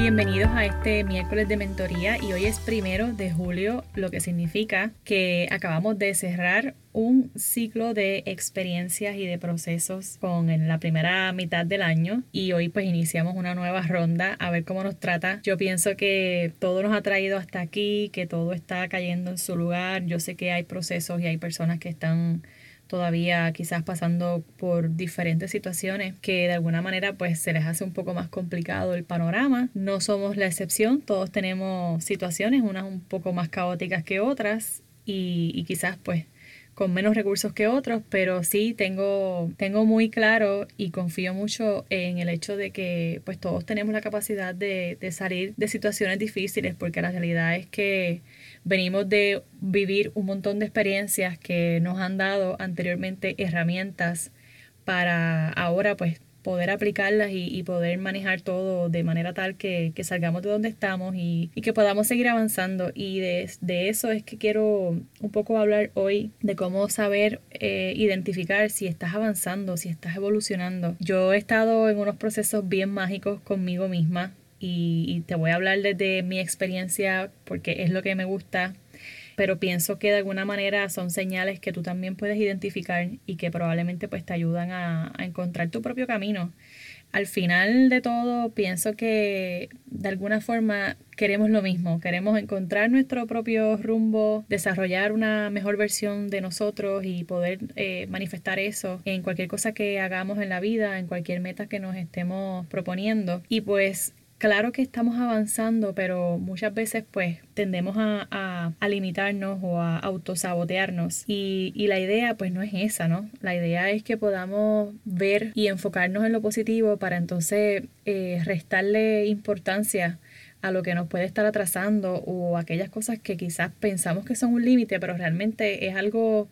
Bienvenidos a este miércoles de mentoría y hoy es primero de julio, lo que significa que acabamos de cerrar un ciclo de experiencias y de procesos con la primera mitad del año y hoy pues iniciamos una nueva ronda a ver cómo nos trata. Yo pienso que todo nos ha traído hasta aquí, que todo está cayendo en su lugar. Yo sé que hay procesos y hay personas que están todavía quizás pasando por diferentes situaciones que de alguna manera pues se les hace un poco más complicado el panorama. No somos la excepción, todos tenemos situaciones, unas un poco más caóticas que otras y, quizás pues con menos recursos que otros, pero sí tengo, tengo muy claro y confío mucho en el hecho de que pues todos tenemos la capacidad de, de salir de situaciones difíciles, porque la realidad es que venimos de vivir un montón de experiencias que nos han dado anteriormente herramientas para ahora pues poder aplicarlas y, poder manejar todo de manera tal que, salgamos de donde estamos y, que podamos seguir avanzando. Y de, eso es que quiero un poco hablar hoy, de cómo saber eh, identificar si estás avanzando, si estás evolucionando. Yo he estado en unos procesos bien mágicos conmigo misma y, te voy a hablar desde mi experiencia porque es lo que me gusta, pero pienso que de alguna manera son señales que tú también puedes identificar y que probablemente pues te ayudan a, encontrar tu propio camino. Al final de todo, pienso que de alguna forma queremos lo mismo, queremos encontrar nuestro propio rumbo, desarrollar una mejor versión de nosotros y poder eh, manifestar eso en cualquier cosa que hagamos en la vida, en cualquier meta que nos estemos proponiendo. Y pues claro que estamos avanzando, pero muchas veces pues tendemos a, limitarnos o a autosabotearnos. Y, y, la idea pues no es esa, ¿no? La idea es que podamos ver y enfocarnos en lo positivo para entonces eh, restarle importancia a lo que nos puede estar atrasando o aquellas cosas que quizás pensamos que son un límite, pero realmente es algo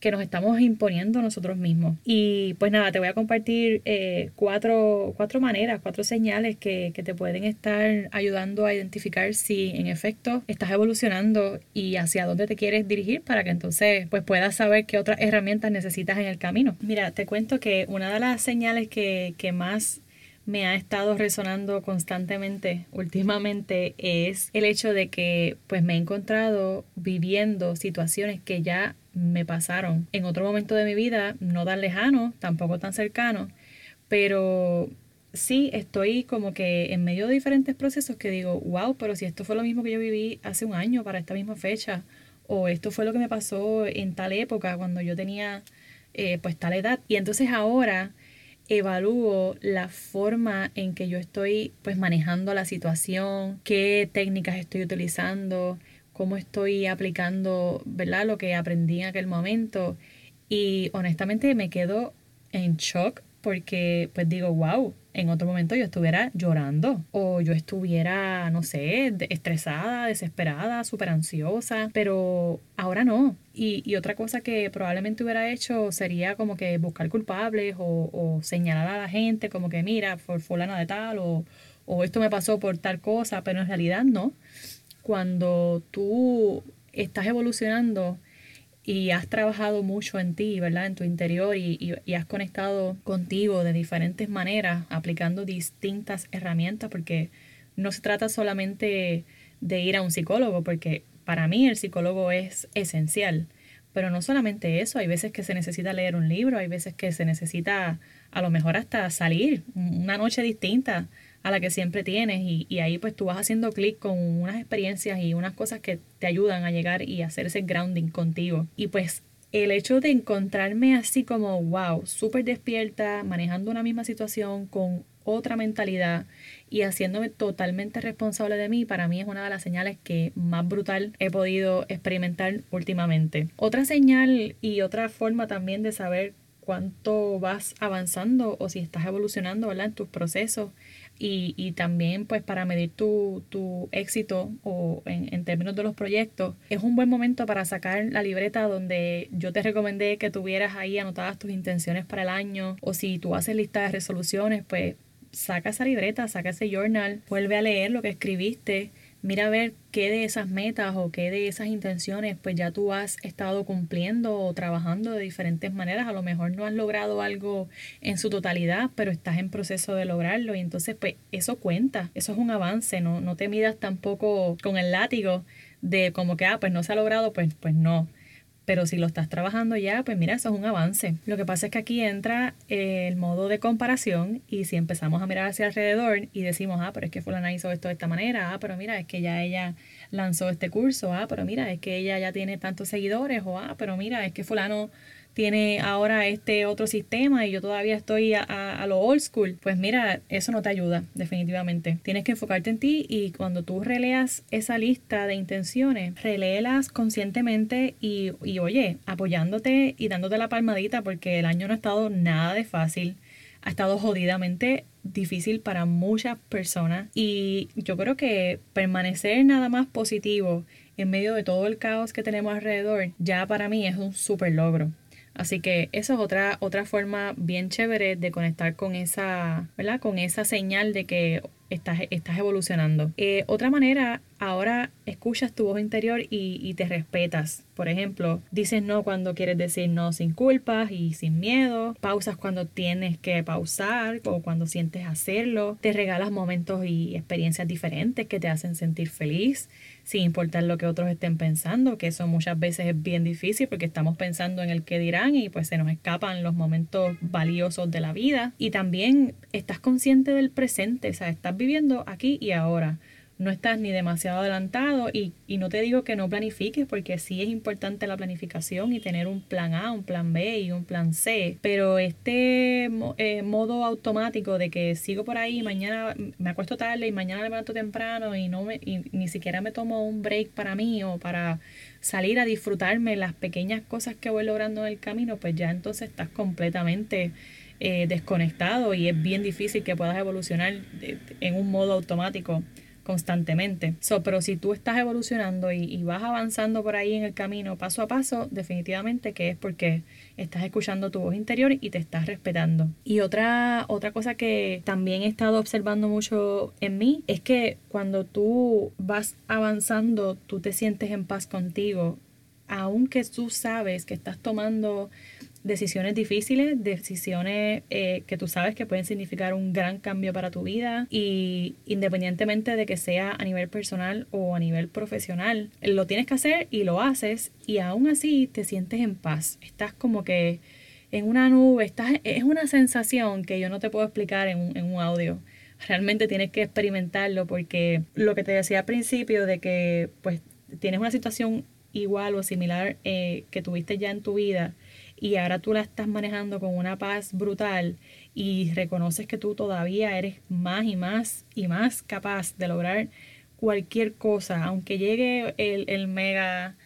que nos estamos imponiendo nosotros mismos. Y pues nada, te voy a compartir eh, cuatro, cuatro maneras, cuatro señales que, que te pueden estar ayudando a identificar si en efecto estás evolucionando y hacia dónde te quieres dirigir para que entonces pues puedas saber qué otras herramientas necesitas en el camino. Mira, te cuento que una de las señales que, que más me ha estado resonando constantemente últimamente es el hecho de que pues me he encontrado viviendo situaciones que ya me pasaron en otro momento de mi vida, no tan lejano, tampoco tan cercano, pero sí estoy como que en medio de diferentes procesos que digo, wow, pero si esto fue lo mismo que yo viví hace un año para esta misma fecha, o esto fue lo que me pasó en tal época cuando yo tenía eh, pues tal edad. Y entonces ahora evalúo la forma en que yo estoy pues manejando la situación, qué técnicas estoy utilizando, cómo estoy aplicando, ¿verdad? Lo que aprendí en aquel momento y honestamente me quedo en shock porque pues digo, wow, en otro momento yo estuviera llorando o yo estuviera, no sé, estresada, desesperada, súper ansiosa, pero ahora no. Y, otra cosa que probablemente hubiera hecho sería como que buscar culpables o, señalar a la gente como que mira, por fulana de tal o, o esto me pasó por tal cosa, pero en realidad no. Cuando tú estás evolucionando, y has trabajado mucho en ti, ¿verdad? En tu interior y, y, has conectado contigo de diferentes maneras, aplicando distintas herramientas, porque no se trata solamente de ir a un psicólogo, porque para mí el psicólogo es esencial. Pero no solamente eso, hay veces que se necesita leer un libro, hay veces que se necesita a lo mejor hasta salir una noche distinta a la que siempre tienes y, ahí pues tú vas haciendo clic con unas experiencias y unas cosas que te ayudan a llegar y hacer ese grounding contigo. Y pues el hecho de encontrarme así como, wow, súper despierta, manejando una misma situación con otra mentalidad y haciéndome totalmente responsable de mí, para mí es una de las señales que más brutal he podido experimentar últimamente. Otra señal y otra forma también de saber cuánto vas avanzando o si estás evolucionando ¿verdad? en tus procesos y, y también pues para medir tu, tu éxito o en, en, términos de los proyectos, es un buen momento para sacar la libreta donde yo te recomendé que tuvieras ahí anotadas tus intenciones para el año o si tú haces lista de resoluciones, pues saca esa libreta, saca ese journal, vuelve a leer lo que escribiste mira a ver qué de esas metas o qué de esas intenciones pues ya tú has estado cumpliendo o trabajando de diferentes maneras. A lo mejor no has logrado algo en su totalidad, pero estás en proceso de lograrlo y entonces pues eso cuenta, eso es un avance, no, no te midas tampoco con el látigo de como que, ah, pues no se ha logrado, pues, pues no. Pero si lo estás trabajando ya, pues mira, eso es un avance. Lo que pasa es que aquí entra el modo de comparación y si empezamos a mirar hacia alrededor y decimos, ah, pero es que fulana hizo esto de esta manera, ah, pero mira, es que ya ella lanzó este curso, ah, pero mira, es que ella ya tiene tantos seguidores, o ah, pero mira, es que fulano tiene ahora este otro sistema y yo todavía estoy a, lo old school, pues mira, eso no te ayuda definitivamente. Tienes que enfocarte en ti y cuando tú releas esa lista de intenciones, reléelas conscientemente y, y oye, apoyándote y dándote la palmadita porque el año no ha estado nada de fácil ha estado jodidamente difícil para muchas personas y yo creo que permanecer nada más positivo en medio de todo el caos que tenemos alrededor ya para mí es un súper logro. Así que eso es otra, otra forma bien chévere de conectar con esa, ¿verdad? Con esa señal de que estás, estás evolucionando. Eh, otra manera, ahora escuchas tu voz interior y, te respetas. Por ejemplo, dices no cuando quieres decir no sin culpas y sin miedo. Pausas cuando tienes que pausar o cuando sientes hacerlo. Te regalas momentos y experiencias diferentes que te hacen sentir feliz sin importar lo que otros estén pensando, que eso muchas veces es bien difícil porque estamos pensando en el que dirán y pues se nos escapan los momentos valiosos de la vida. Y también estás consciente del presente, o sea, estás viviendo aquí y ahora no estás ni demasiado adelantado y, y, no te digo que no planifiques porque sí es importante la planificación y tener un plan A, un plan B y un plan C, pero este eh, modo automático de que sigo por ahí, mañana me acuesto tarde y mañana me levanto temprano y, no me, y ni siquiera me tomo un break para mí o para salir a disfrutarme las pequeñas cosas que voy logrando en el camino, pues ya entonces estás completamente... Eh, desconectado y es bien difícil que puedas evolucionar en un modo automático constantemente. So, pero si tú estás evolucionando y, vas avanzando por ahí en el camino paso a paso, definitivamente que es porque estás escuchando tu voz interior y te estás respetando. Y otra, otra cosa que también he estado observando mucho en mí es que cuando tú vas avanzando, tú te sientes en paz contigo, aunque tú sabes que estás tomando decisiones difíciles, decisiones eh, que tú sabes que pueden significar un gran cambio para tu vida y independientemente de que sea a nivel personal o a nivel profesional, lo tienes que hacer y lo haces y aún así te sientes en paz. Estás como que en una nube, estás, es una sensación que yo no te puedo explicar en un, en un audio. Realmente tienes que experimentarlo porque lo que te decía al principio de que pues tienes una situación igual o similar eh, que tuviste ya en tu vida y ahora tú la estás manejando con una paz brutal y reconoces que tú todavía eres más y más y más capaz de lograr cualquier cosa, aunque llegue el, el mega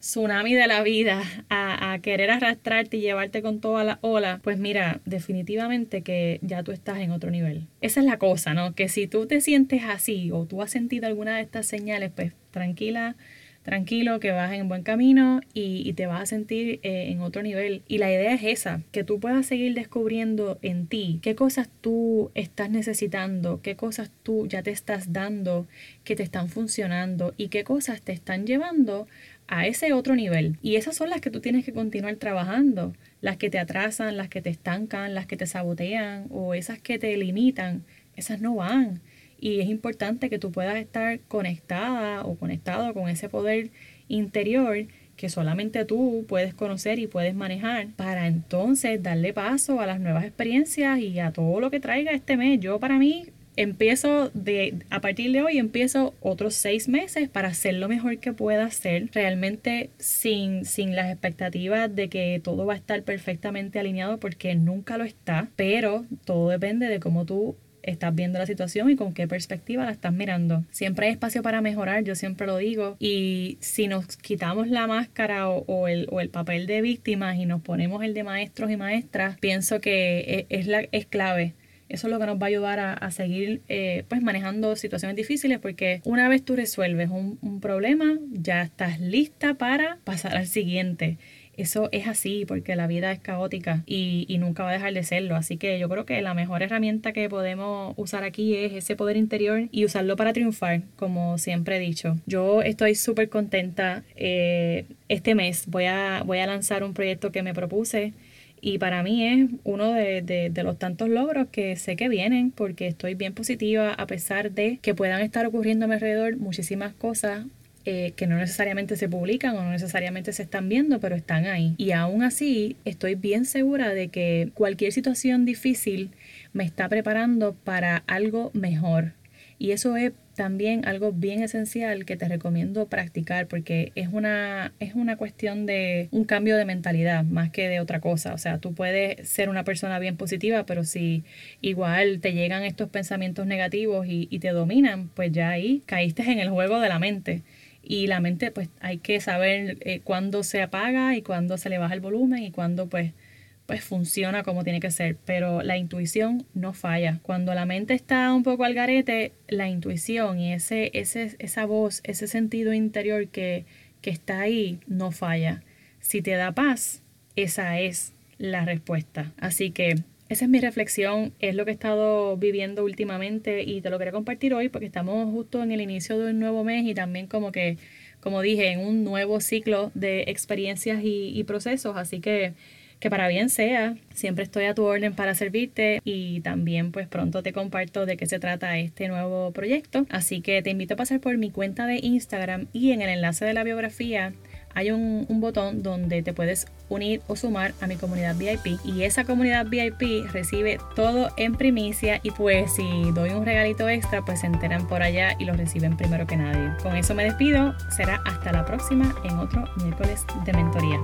tsunami de la vida a, a, querer arrastrarte y llevarte con toda la ola, pues mira, definitivamente que ya tú estás en otro nivel. Esa es la cosa, ¿no? Que si tú te sientes así o tú has sentido alguna de estas señales, pues tranquila, tranquilo, que vas en buen camino y, te vas a sentir eh, en otro nivel. Y la idea es esa, que tú puedas seguir descubriendo en ti qué cosas tú estás necesitando, qué cosas tú ya te estás dando, que te están funcionando y qué cosas te están llevando a ese otro nivel. Y esas son las que tú tienes que continuar trabajando, las que te atrasan, las que te estancan, las que te sabotean o esas que te limitan, esas no van y es importante que tú puedas estar conectada o conectado con ese poder interior que solamente tú puedes conocer y puedes manejar para entonces darle paso a las nuevas experiencias y a todo lo que traiga este mes. Yo para mí empiezo de a partir de hoy empiezo otros seis meses para hacer lo mejor que pueda hacer realmente sin, sin las expectativas de que todo va a estar perfectamente alineado porque nunca lo está pero todo depende de cómo tú estás viendo la situación y con qué perspectiva la estás mirando. Siempre hay espacio para mejorar, yo siempre lo digo. Y si nos quitamos la máscara o, el, o el, papel de víctimas y nos ponemos el de maestros y maestras, pienso que e, es, la, es clave eso es lo que nos va a ayudar a, seguir eh, pues manejando situaciones difíciles porque una vez tú resuelves un, un, problema, ya estás lista para pasar al siguiente. Eso es así porque la vida es caótica y, y, nunca va a dejar de serlo. Así que yo creo que la mejor herramienta que podemos usar aquí es ese poder interior y usarlo para triunfar, como siempre he dicho. Yo estoy súper contenta. Eh, este mes voy a, voy a lanzar un proyecto que me propuse y para mí es uno de, de, los tantos logros que sé que vienen porque estoy bien positiva a pesar de que puedan estar ocurriendo a mi alrededor muchísimas cosas eh, que no necesariamente se publican o no necesariamente se están viendo, pero están ahí. Y aún así estoy bien segura de que cualquier situación difícil me está preparando para algo mejor. Y eso es también algo bien esencial que te recomiendo practicar porque es una, es una cuestión de un cambio de mentalidad más que de otra cosa. O sea, tú puedes ser una persona bien positiva, pero si igual te llegan estos pensamientos negativos y, y te dominan, pues ya ahí caíste en el juego de la mente y la mente pues hay que saber eh, cuándo se apaga y cuándo se le baja el volumen y cuándo pues pues funciona como tiene que ser, pero la intuición no falla. Cuando la mente está un poco al garete, la intuición y ese, ese, esa voz, ese sentido interior que, que está ahí, no falla. Si te da paz, esa es la respuesta. Así que esa es mi reflexión, es lo que he estado viviendo últimamente y te lo quería compartir hoy porque estamos justo en el inicio de un nuevo mes y también como que, como dije, en un nuevo ciclo de experiencias y, y procesos. Así que que para bien sea, siempre estoy a tu orden para servirte y también pues pronto te comparto de qué se trata este nuevo proyecto. Así que te invito a pasar por mi cuenta de Instagram y en el enlace de la biografía hay un, botón donde te puedes unir o sumar a mi comunidad VIP y esa comunidad VIP recibe todo en primicia y pues si doy un regalito extra pues se enteran por allá y lo reciben primero que nadie. Con eso me despido, será hasta la próxima en otro miércoles de mentoría.